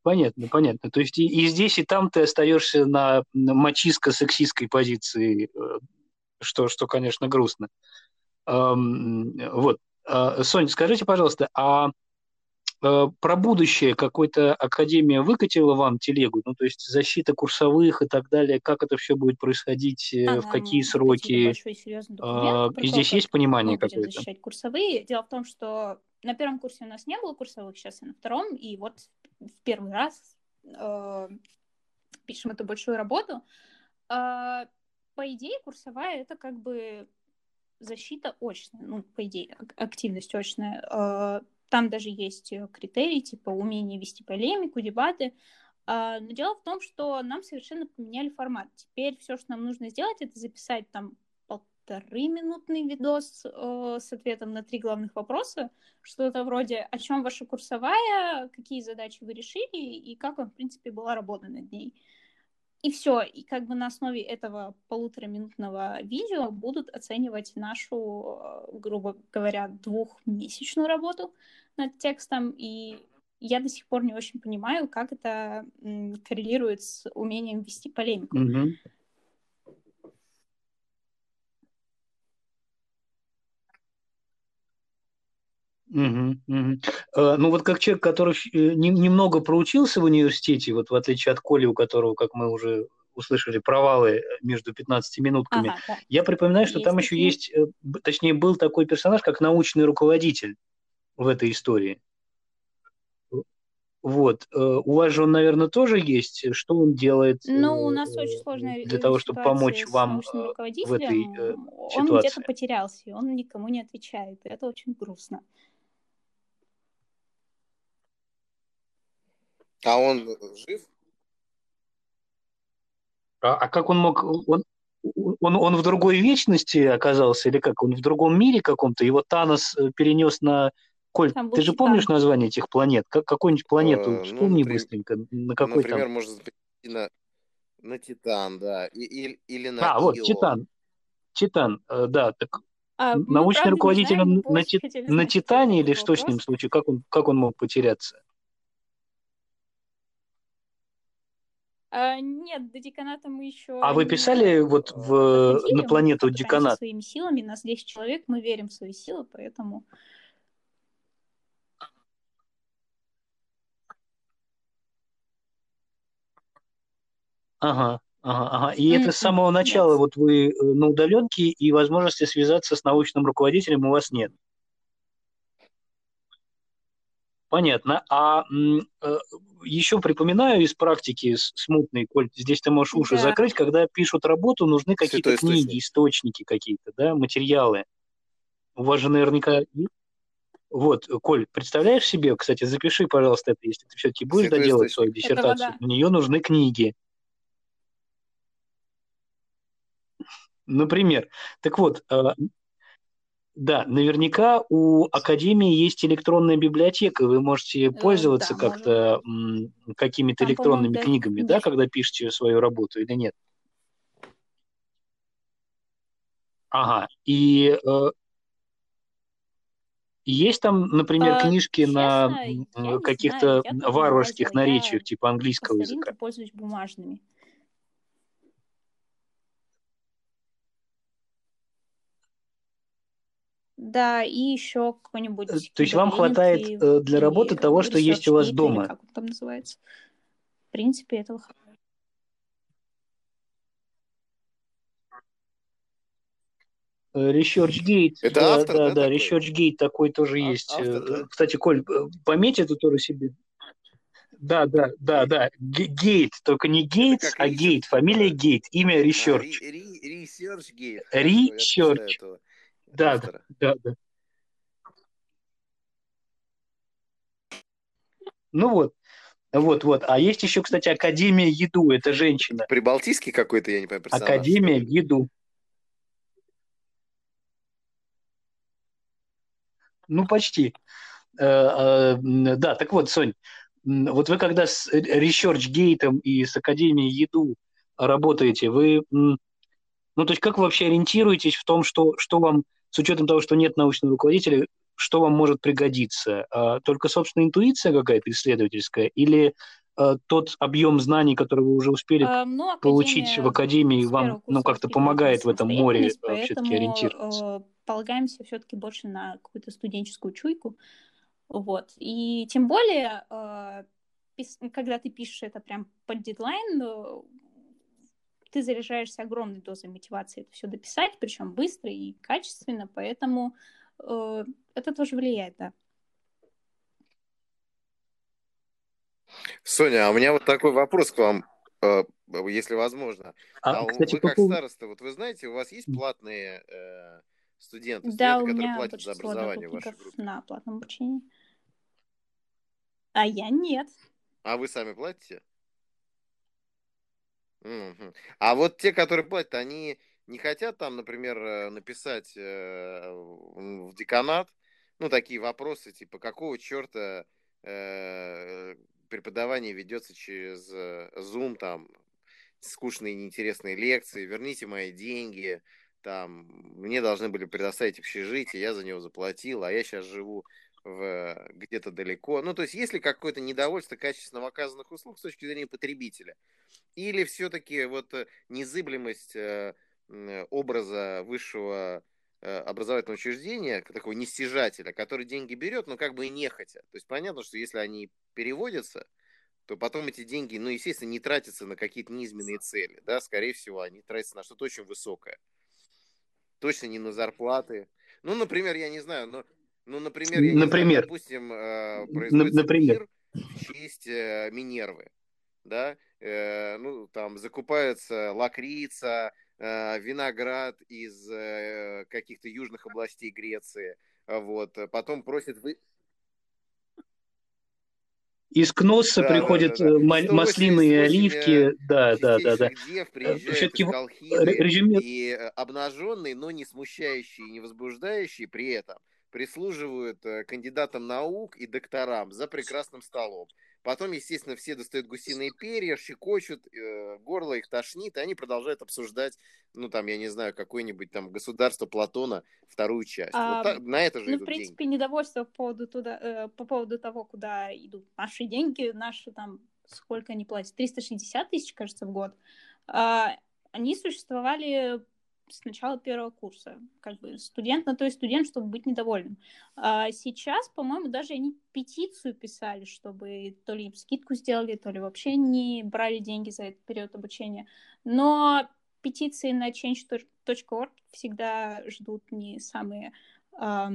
Понятно, понятно. То есть и, и здесь, и там ты остаешься на, мачиско-сексистской позиции, э, что, что, конечно, грустно. Вот. Э, Соня, скажите, пожалуйста, а э, про будущее какой-то академия выкатила вам телегу? Ну, то есть защита курсовых и так далее, как это все будет происходить, А, в какие нам сроки? большой Э, про И здесь есть понимание какое-то? защищать курсовые. Дело в том, что на первом курсе у нас не было курсовых, сейчас я на втором, и вот в первый раз э, пишем эту большую работу. А, по идее, курсовая это как бы защита очная, ну, по идее, ак- активность очная. Э, Там даже есть э, критерии, типа умение вести полемику, дебаты. А, Но дело в том, что нам совершенно поменяли формат. Теперь все, что нам нужно сделать, это записать там полторы минутный видос э, с ответом на три главных вопроса. Что-то вроде «О чем ваша курсовая?», «Какие задачи вы решили?» и «Как вам, в принципе, была работа над ней?» И все. И как бы на основе этого полутораминутного видео будут оценивать нашу, э, грубо говоря, двухмесячную работу над текстом. И я до сих пор не очень понимаю, как это коррелирует с умением вести полемику. Мгм. Мгм. Э, Ну вот как человек, который э, не- немного проучился в университете, вот в отличие от Коли, у которого, как мы уже услышали, провалы между 15 минутками, Ага, да. я припоминаю, что Есть там еще такие. есть, э, точнее, был такой персонаж, как научный руководитель в этой истории. Вот. У вас же он, наверное, тоже есть. Что он делает Ну, у нас очень сложная для того, чтобы помочь вам в этой руководителем. Он ситуации? где-то потерялся, и он никому не отвечает. Это очень грустно. А он жив? А, а как он мог... Он, он, он в другой вечности оказался или как? Он в другом мире каком-то? Его Танос э, перенес на... Коль, Там ты же помнишь название этих планет? Как, какую-нибудь планету Э, ну, вспомни например- быстренько. На какой Например, там? можно перейти на, на Титан, да. И, и- или на А, вот, Ио. Титан. Титан, э, да. Так А, научный руководитель знаем, на, на Титане или что с ним случилось? Как он, как он мог потеряться? А, нет, до деканата мы еще А вы писали вот в, доходили. на планету деканат? своими силами. Нас 10 человек, мы верим в свои силы, поэтому... Ага, ага, ага. И это с самого начала нет. вот вы э, на удаленке, и возможности связаться с научным руководителем у вас нет. Понятно. А э, еще припоминаю из практики смутной, Коль, здесь ты можешь уши Да. закрыть, когда пишут работу, нужны какие-то Святой источник. книги, источники какие-то, да, материалы. У вас же наверняка... Вот, Коль, представляешь себе, кстати, запиши, пожалуйста, это, если ты все-таки будешь Святой доделать свою источник. Это диссертацию. вода. У нее нужны книги. Например. Так вот, э, да, наверняка у Академии есть электронная библиотека, вы можете пользоваться Э, да, как-то м, какими-то Там, электронными книгами, да, когда пишете свою работу или нет? Ага. И э, есть там, например, А, книжки на честно, я не каких-то знаю, я варварских. Я наречиях, типа английского языка? старинке пользуюсь бумажными. Да, и еще какой-нибудь Э, То есть вам хватает Gathering э, для работы того, что есть у вас дома? как он там называется. В принципе, этого хватает. Э, ResearchGate, Это да, автор, да, да, да? ResearchGate такой тоже А- есть. автор, да? Кстати, Коль, пометь это тоже себе. Да, да, да, да. Гейт, только не Гейтс, а Гейт. Фамилия. Гейт, имя Research. Я записаю Research. Да, да, да, да. Ну вот, вот, вот. А есть еще, кстати, Академия Еду. Это женщина. Прибалтийский какой-то, я не понимаю, персонаж. Академия? Еду. Ну, почти. Э, э, Да, так вот, Сонь, вот вы когда с ResearchGate и с Академией Еду работаете, вы, ну, то есть как вы вообще ориентируетесь в том, что, что вам, с учетом того, что нет научного руководителя, что вам может пригодиться? А, только, собственно, интуиция какая-то исследовательская или а, тот объем знаний, который вы уже успели а, ну, получить в академии, вам ну, как-то помогает в этом море все-таки ориентироваться? Полагаемся все-таки больше на какую-то студенческую чуйку. Вот. И тем более, когда ты пишешь это прям под дедлайн, ты заряжаешься огромной дозой мотивации это все дописать, причем быстро и качественно, поэтому э, это тоже влияет, да. Соня, а у меня вот такой вопрос к вам, э, если возможно. А, а кстати, вы как по... староста, вот вы знаете, у вас есть платные э, студенты, да, студенты, которые платят за образование в вашей группе? на платном обучении. А я нет. А вы сами платите? А вот те, которые платят, они не хотят там, например, э, написать э, в деканат, ну, такие вопросы, типа, какого черта э, преподавание ведется через Zoom, там, скучные неинтересные лекции, верните мои деньги, там, мне должны были предоставить общежитие, я за него заплатил, а я сейчас живу в, где-то далеко. Ну, то есть, есть ли какое-то недовольство качественно оказанных услуг с точки зрения потребителя? Или все-таки вот э, незыблемость э, образа высшего э, образовательного учреждения, такого нестяжателя, который деньги берет, но как бы и нехотя. То есть понятно, что если они переводятся, то потом эти деньги, ну, естественно, не тратятся на какие-то низменные цели, да, скорее всего, они тратятся на что-то очень высокое. Точно не на зарплаты. Ну, например, я не знаю, но ну, например, я например. Знаю, допустим, э, производится например. пир в честь э, Минервы, да, э, ну, там закупается лакрица, виноград из каких-то южных областей Греции, вот, потом просят вы... Из Кносса да, приходят да, да, да. маслины оливки, да, да, да, да. Все-таки резюме... и обнаженный, но не смущающий, не возбуждающий при этом прислуживают э, кандидатам наук и докторам за прекрасным столом. Потом, естественно, все достают гусиные перья, щекочут, э, горло их тошнит, и они продолжают обсуждать, ну, там, я не знаю, какое-нибудь там государство Платона, вторую часть. А, вот так, на это же Ну, в принципе, деньги. недовольство по поводу, туда, э, по поводу того, куда идут наши деньги, наши там, сколько они платят, 360 тысяч, кажется, в год, э, они существовали с начала первого курса. Как бы студент на то и студент, чтобы быть недовольным. А сейчас, по-моему, даже они петицию писали, чтобы то ли им скидку сделали, то ли вообще не брали деньги за этот период обучения. Но петиции на change.org всегда ждут не самые... А...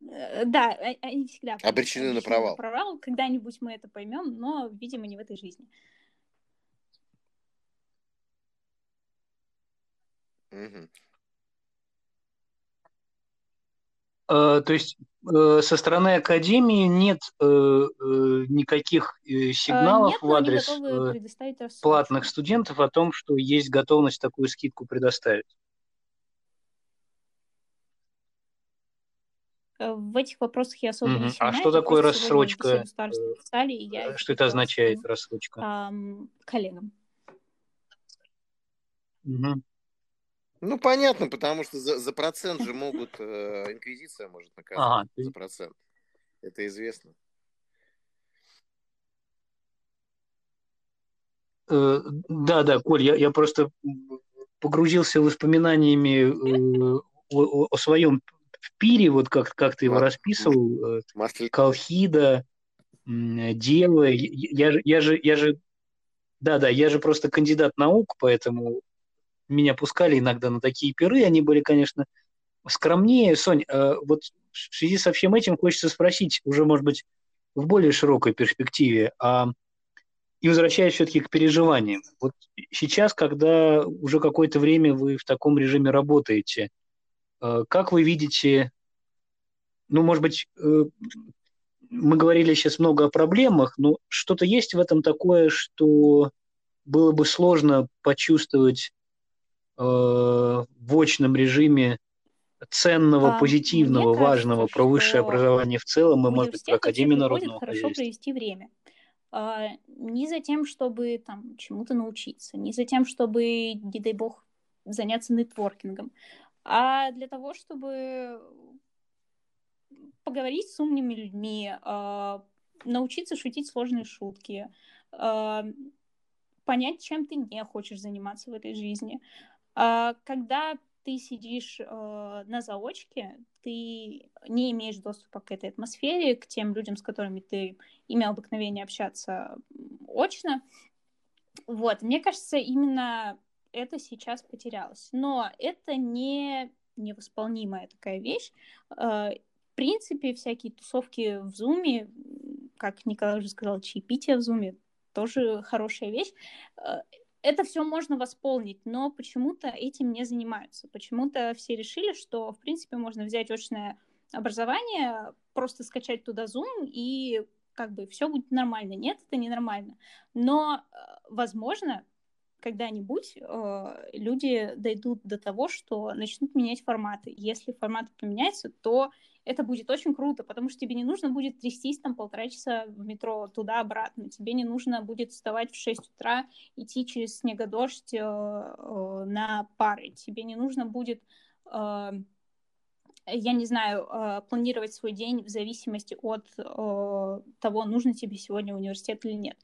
Да, они всегда обречены на провал. На провал. Когда-нибудь мы это поймем, но, видимо, не в этой жизни. Угу. то есть э, со стороны Академии нет э, никаких сигналов нет, в адрес платных студентов о том, что есть готовность такую скидку предоставить. В этих вопросах я особо угу. не сильна. А что такое рассрочка? Писали, что это означает, рассрочка? коллегам. Угу. Ну, понятно, потому что за, за процент же могут, э, инквизиция может наказать ага. за процент. Это известно. Э, да, да, Коль, я, я просто погрузился воспоминаниями э, о, о своем пире, вот как, как ты его расписывал, э, Колхида, Дева. Я, я, я же, я же, да, да, я же просто кандидат наук, поэтому меня пускали иногда на такие пиры, они были, конечно, скромнее. Сонь, э, вот в связи со всем этим хочется спросить, уже, может быть, в более широкой перспективе, а и возвращаясь все-таки к переживаниям. Вот сейчас, когда уже какое-то время вы в таком режиме работаете, э, как вы видите, ну, может быть, э, мы говорили сейчас много о проблемах, но что-то есть в этом такое, что было бы сложно почувствовать в очном режиме ценного, а, позитивного, кажется, важного про высшее образование в целом и, может быть, про Академию народного хорошо хозяйства. провести время. А, не за тем, чтобы там чему-то научиться, не за тем, чтобы, не дай бог, заняться нетворкингом, а для того, чтобы поговорить с умными людьми, э, научиться шутить сложные шутки, э, понять, чем ты не хочешь заниматься в этой жизни. Э, когда ты сидишь э, на заочке, ты не имеешь доступа к этой атмосфере, к тем людям, с которыми ты имел обыкновение общаться очно. Вот, мне кажется, именно это сейчас потерялось. Но это не невосполнимая такая вещь. Э, в принципе, всякие тусовки в Зуме, как Николай уже сказал, чаепитие в Зуме, тоже хорошая вещь. Это все можно восполнить, но почему-то этим не занимаются. Почему-то все решили, что, в принципе, можно взять очное образование, просто скачать туда Zoom и как бы все будет нормально. Нет, это не нормально. Но, э, возможно, когда-нибудь э, люди дойдут до того, что начнут менять форматы. Если форматы поменяются, то это будет очень круто, потому что тебе не нужно будет трястись там полтора часа в метро туда-обратно, тебе не нужно будет вставать в 6 утра, идти через снегодождь э, э, на пары, тебе не нужно будет э, я не знаю, э, планировать свой день в зависимости от э, того, нужно тебе сегодня университет или нет.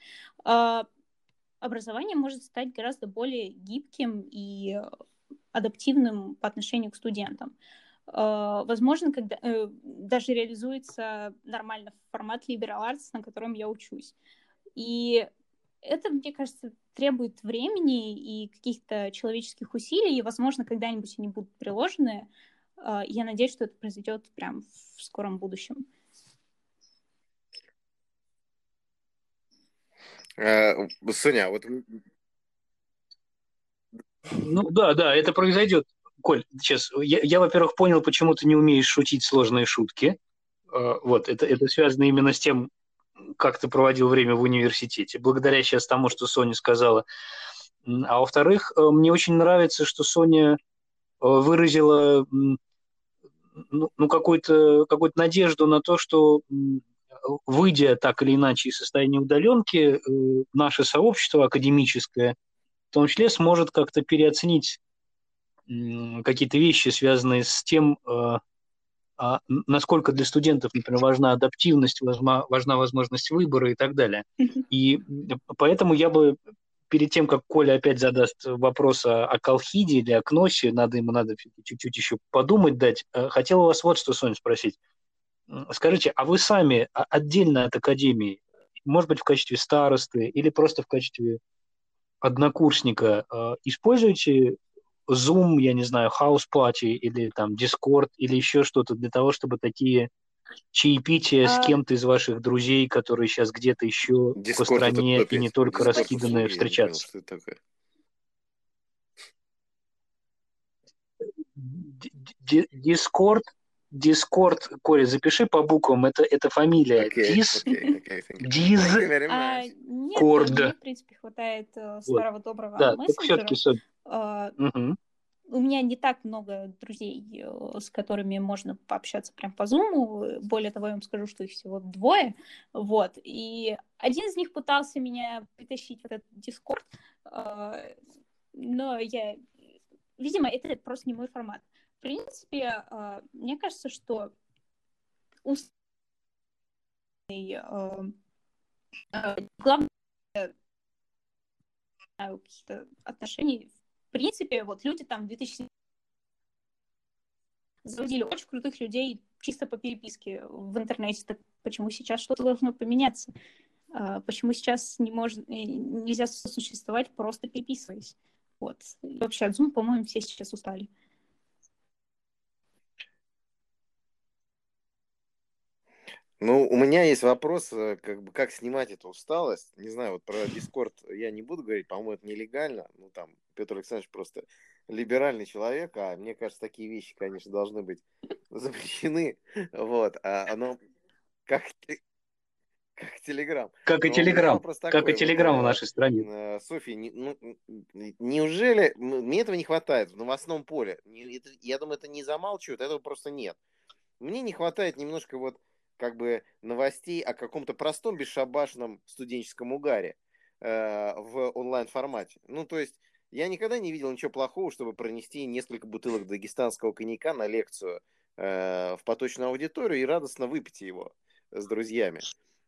Э, образование может стать гораздо более гибким и адаптивным по отношению к студентам. Возможно, когда даже реализуется нормально формат liberal arts, на котором я учусь. И это, мне кажется, требует времени и каких-то человеческих усилий, и, возможно, когда-нибудь они будут приложены, я надеюсь, что это произойдет прям в скором будущем. А, Соня, а вот... Ну да, да, это произойдет. Коль, сейчас, я, я во-первых, понял, почему ты не умеешь шутить сложные шутки. Вот, это, это связано именно с тем, как ты проводил время в университете. Благодаря сейчас тому, что Соня сказала. А во-вторых, э, мне очень нравится, что Соня Э, выразила ну, ну какую-то какую надежду на то, что выйдя так или иначе из состояния удаленки, э, наше сообщество академическое в том числе сможет как-то переоценить какие-то вещи, связанные с тем, э, а, насколько для студентов, например, важна адаптивность, важна возможность выбора и так далее. И поэтому я бы перед тем, как Коля опять задаст вопрос о, о Колхиде или о Кносе, надо ему надо чуть-чуть еще подумать дать. Э, хотел у вас вот что, Соня, спросить. Скажите, а вы сами отдельно от Академии, может быть, в качестве старосты или просто в качестве однокурсника, э, используете Zoom, я не знаю, House Party или там Discord или еще что-то для того, чтобы такие чаепитие а... с кем-то из ваших друзей, которые сейчас где-то еще Discord по стране и не только Discord раскиданы, встречаться. Понял, что это Discord, Discord, Коля, запиши по буквам, это, это фамилия. Okay, Дис, okay, okay, Диз, а, нет, мне, в принципе, хватает uh, старого вот. доброго да, мессенджера. все-таки... Uh, угу у меня не так много друзей, э, с которыми можно пообщаться прям по зуму. Более того, я вам скажу, что их всего двое. Вот. И один из них пытался меня притащить в этот Дискорд, э, но я... Видимо, это просто не мой формат. В принципе, э, мне кажется, что главное каких-то отношений принципе, вот люди там в 2000 заводили очень крутых людей чисто по переписке в интернете. Так почему сейчас что-то должно поменяться? А, почему сейчас не может, э, нельзя существовать просто переписываясь? Вот. И вообще от Zoom, по-моему, все сейчас устали. Ну, у меня есть вопрос, э, как бы, как снимать эту усталость. Не знаю, вот про Discord я не буду говорить, по-моему, это нелегально. Ну, там, Петр Александрович просто либеральный человек, а мне кажется, такие вещи, конечно, должны быть запрещены. Вот, а оно как, как Телеграм. Как и Телеграм. Как и Телеграм в э, нашей стране. Э, Софья, не, ну, неужели мне этого не хватает в новостном поле? Я думаю, это не замалчивают, этого просто нет. Мне не хватает немножко вот как бы новостей о каком-то простом бесшабашном студенческом угаре э, в онлайн-формате. Ну, то есть, я никогда не видел ничего плохого, чтобы пронести несколько бутылок дагестанского коньяка на лекцию в поточную аудиторию и радостно выпейте его с друзьями.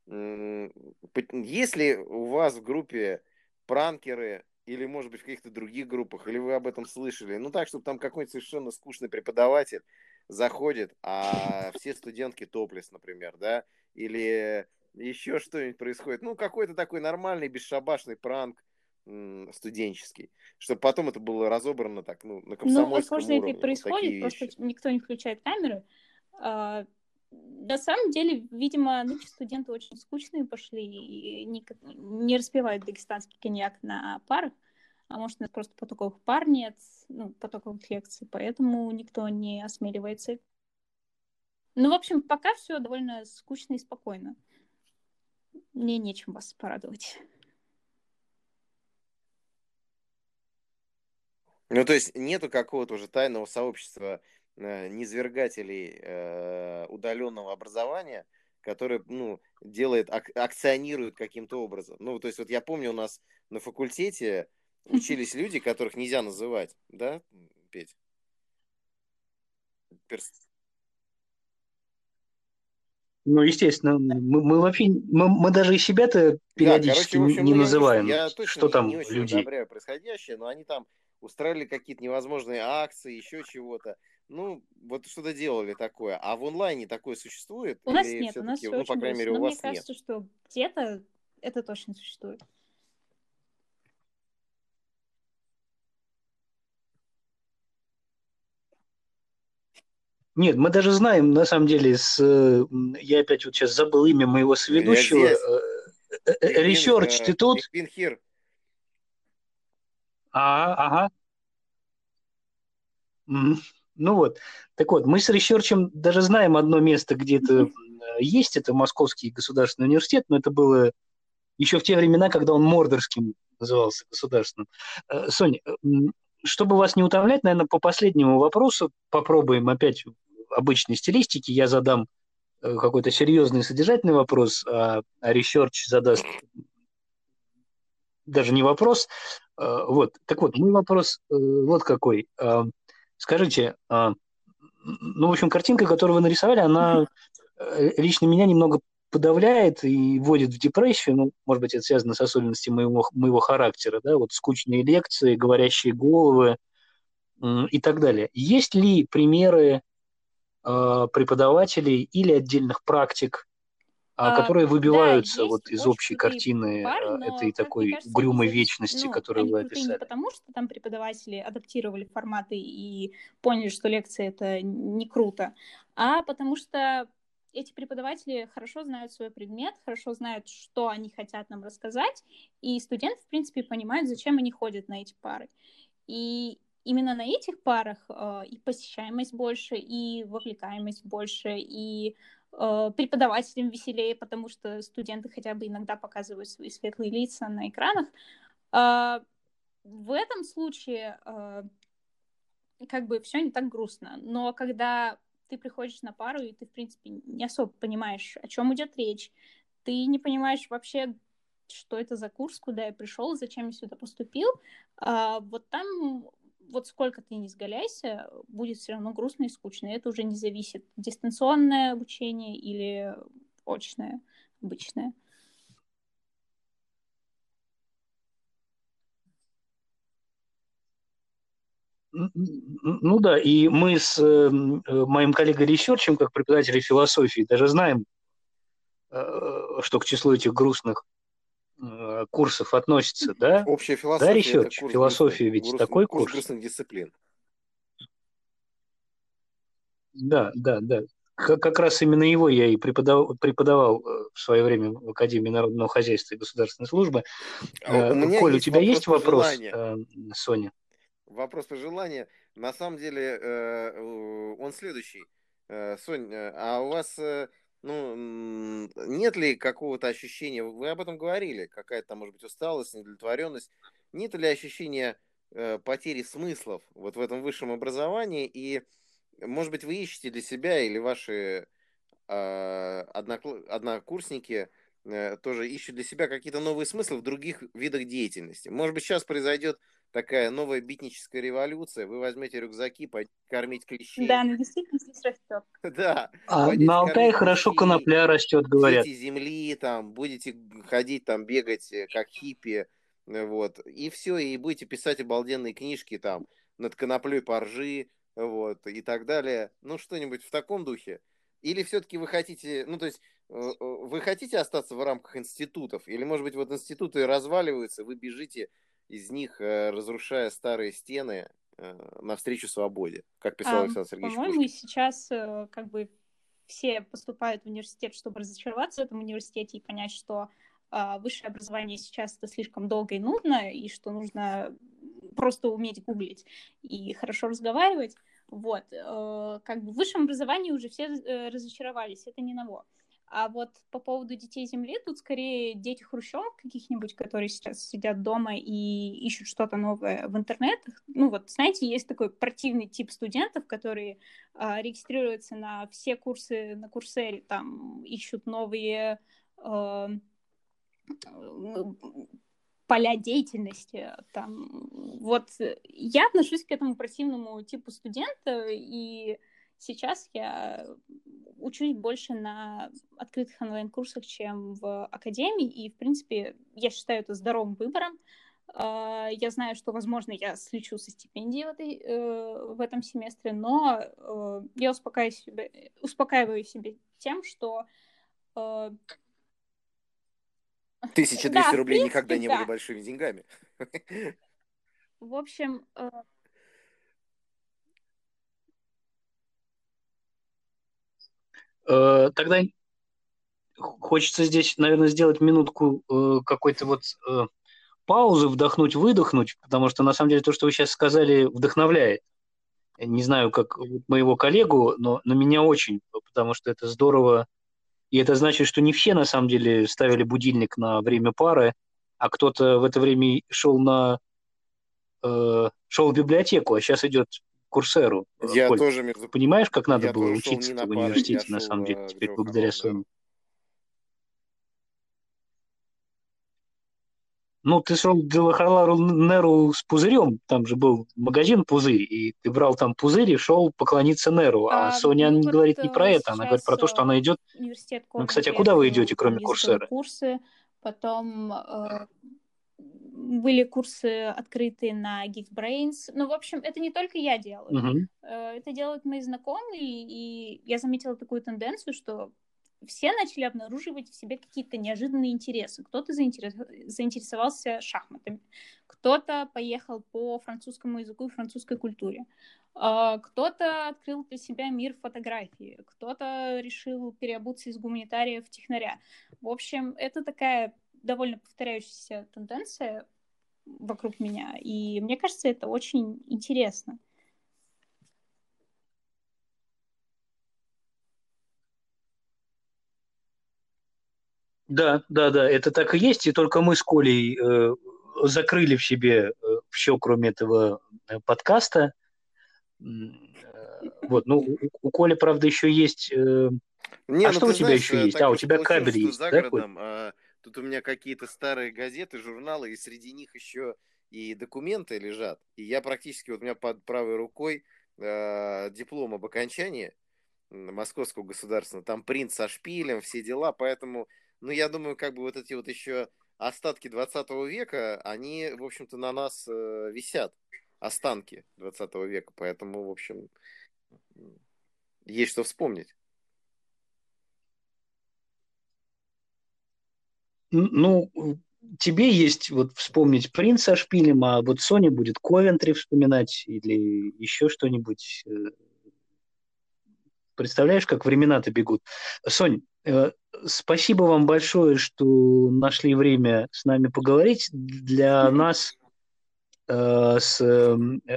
Если у вас в группе пранкеры или, может быть, в каких-то других группах, или вы об этом слышали, ну так, чтобы там какой-нибудь совершенно скучный преподаватель заходит, а все студентки топлес, например, да, или еще что-нибудь происходит, ну какой-то такой нормальный бесшабашный пранк, студенческий, чтобы потом это было разобрано так, ну, на комсомольском Ну, возможно, уровне, это и происходит, вот просто никто не включает камеры. А, на самом деле, видимо, нынче студенты очень скучные пошли и не, не распевают дагестанский коньяк на парах, а может, нас просто потоковых пар нет, ну, потоковых лекций, поэтому никто не осмеливается. Ну, в общем, пока все довольно скучно и спокойно. Мне нечем вас порадовать. Ну, то есть нету какого-то уже тайного сообщества э, низвергателей э, удаленного образования, которое, ну, делает, ак- акционирует каким-то образом. Ну, то есть вот я помню, у нас на факультете учились люди, которых нельзя называть, да, Петь? Перс... Ну, естественно, мы, мы вообще, мы, мы даже и себя-то периодически да, короче, общем, не называем. Я точно что не, там не очень люди. одобряю происходящее, но они там устраивали какие-то невозможные акции, еще чего-то. Ну, вот что-то делали такое. А в онлайне такое существует? У нас нет, у нас все ну, очень по крайней мере, у вас мне кажется, нет. что где-то это точно существует. Нет, мы даже знаем, на самом деле, с, я опять вот сейчас забыл имя моего сведущего. Э, э, Ресерч, ты тут? А, ага. Ну вот. Так вот, мы с Ресерчем даже знаем одно место, где это есть, это Московский государственный университет, но это было еще в те времена, когда он Мордорским назывался государственным. Э, Соня, чтобы вас не утомлять, наверное, по последнему вопросу попробуем опять обычной стилистики. Я задам э, какой-то серьезный содержательный вопрос, а, а Research задаст даже не вопрос. Э, вот. Так вот, мой вопрос вот какой. Скажите, а, ну, в общем, картинка, которую вы нарисовали, она э, лично меня немного подавляет и вводит в депрессию. Ну, может быть, это связано с особенностями моего, моего характера, да, вот скучные лекции, говорящие головы и так далее. Есть ли примеры э, преподавателей или отдельных практик, а, которые выбиваются да, вот из общей картины пары, этой такой кажется, угрюмой вечности, ну, которую вы описали. Не потому, что там преподаватели адаптировали форматы и поняли, что лекция это не круто, а потому что эти преподаватели хорошо знают свой предмет, хорошо знают, что они хотят нам рассказать, и студенты, в принципе, понимают, зачем они ходят на эти пары. И именно на этих парах э, и посещаемость больше, и вовлекаемость больше, и Э, преподавателям веселее, потому что студенты хотя бы иногда показывают свои светлые лица на экранах. А, в этом случае э, как бы все не так грустно. Но когда ты приходишь на пару, и ты, в принципе, не особо понимаешь, о чем идет речь, ты не понимаешь вообще, что это за курс, куда я пришел, зачем я сюда поступил, а, вот там вот сколько ты не сгаляйся, будет все равно грустно и скучно. И это уже не зависит, дистанционное обучение или очное, обычное. Ну да, и мы с э, моим коллегой Ресерчем, как преподавателем философии, даже знаем, э, что к числу этих грустных курсов относится, да? Общая философия. Да, Ресерч, философия ведь курс, такой курс. Курс дисциплин. Да, да, да. Как, как раз именно его я и преподавал, преподавал э, в свое время в Академии народного хозяйства и государственной службы. А у меня Коль, у тебя есть вопрос, э, Соня? Вопрос пожелания. На самом деле он следующий. Сонь, а у вас ну, нет ли какого-то ощущения, вы об этом говорили, какая-то, может быть, усталость, недовлетворенность, нет ли ощущения э, потери смыслов вот в этом высшем образовании, и, может быть, вы ищете для себя или ваши э, однокурсники тоже ищут для себя какие-то новые смыслы в других видах деятельности. Может быть, сейчас произойдет такая новая битническая революция. Вы возьмете рюкзаки, кормить клещей. Да, ну действительно здесь растет. Да. А на Алтае хорошо конопля растет, говорят. земли, там, будете ходить, там, бегать, э, как хиппи, вот, и все, и будете писать обалденные книжки, там, над коноплей поржи, вот, и так далее. Ну, что-нибудь в таком духе. Или все-таки вы хотите, ну, то есть, э, э, вы хотите остаться в рамках институтов? Или, может быть, вот институты разваливаются, вы бежите из них, э, разрушая старые стены навстречу свободе, как писал а, Александр Сергеевич По-моему, Пушкин. сейчас как бы все поступают в университет, чтобы разочароваться в этом университете и понять, что а, высшее образование сейчас это слишком долго и нудно, и что нужно просто уметь гуглить и хорошо разговаривать. Вот, э, как бы в высшем образовании уже все э, разочаровались, это не ново. А вот по поводу детей Земли, тут скорее дети хрущевок каких-нибудь, которые сейчас сидят дома и ищут что-то новое в интернетах. Ну вот, знаете, есть такой противный тип студентов, которые э, регистрируются на все курсы на Курсере, там ищут новые э, поля деятельности. Там, вот я отношусь к этому противному типу студента, и сейчас я учусь больше на открытых онлайн-курсах, чем в академии, и, в принципе, я считаю это здоровым выбором. А, я знаю, что, возможно, я слечу со стипендии в, этой, э, в этом семестре, но э, я успокаиваю себя, успокаиваю себя тем, что э, 1200 да, рублей принципе, никогда не да. были большими деньгами. В общем... Э, э, тогда хочется здесь, наверное, сделать минутку э, какой-то вот паузы, вдохнуть, выдохнуть, потому что на самом деле то, что вы сейчас сказали, вдохновляет. Не знаю, как моего коллегу, но на меня очень, потому что это здорово и это значит, что не все на самом деле ставили будильник на время пары, а кто-то в это время шел на э, шел в библиотеку, а сейчас идет курсеру. Я Коль, тоже между... Понимаешь, как надо я было учиться в университете, на самом деле, теперь благодаря Sony? Ну, ты шел Делахарлару Неру с пузырем, там же был магазин пузырь, и ты брал там пузырь и шел поклониться Неру. А, а Соня ну, не вот говорит не про это, она говорит про то, что она идет... Университет ну, кстати, а куда вы идете, кроме Курсера? Курсы, потом э, были курсы открытые на Geekbrains. Ну, в общем, это не только я делаю. Uh-huh. Это делают мои знакомые, и я заметила такую тенденцию, что все начали обнаруживать в себе какие-то неожиданные интересы. Кто-то заинтерес... заинтересовался шахматами, кто-то поехал по французскому языку и французской культуре, а, кто-то открыл для себя мир фотографии, кто-то решил переобуться из гуманитария в технаря. В общем, это такая довольно повторяющаяся тенденция вокруг меня, и мне кажется, это очень интересно. Да, да, да, это так и есть, и только мы с Колей э, закрыли в себе э, все, кроме этого э, подкаста. Э, вот, ну, у, у Коли, правда, еще есть... Э... Не, а ну, что у тебя знаешь, еще есть? А, у тебя кабель есть, за городом, да, а, Тут у меня какие-то старые газеты, журналы, и среди них еще и документы лежат. И я практически, вот у меня под правой рукой э, диплом об окончании Московского государственного, там принт со шпилем, все дела, поэтому ну, я думаю, как бы вот эти вот еще остатки 20 века, они, в общем-то, на нас э, висят. Останки 20 века. Поэтому, в общем, есть что вспомнить. Ну, тебе есть вот вспомнить принца шпилем, а вот Соня будет Ковентри вспоминать или еще что-нибудь. Э, представляешь, как времена-то бегут. Сонь, э, спасибо вам большое, что нашли время с нами поговорить. Для нас э, с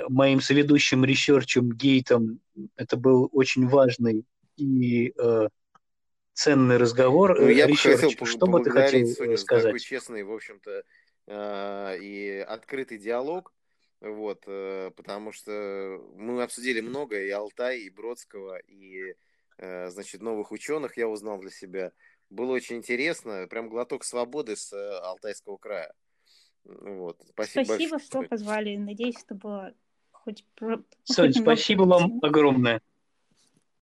моим соведущим ресерчем Гейтом это был очень важный и э, ценный разговор. Ну, я Ресерч, бы хотел что бы ты хотел Соню сказать? такой честный, в общем-то, э, и открытый диалог. Вот, э, потому что мы обсудили много, и Алтай, и Бродского, и, э, значит, новых ученых я узнал для себя. Было очень интересно, прям глоток свободы с э, Алтайского края. Вот. Спасибо, спасибо что позвали. Надеюсь, это было хоть... Сонь, спасибо вам огромное.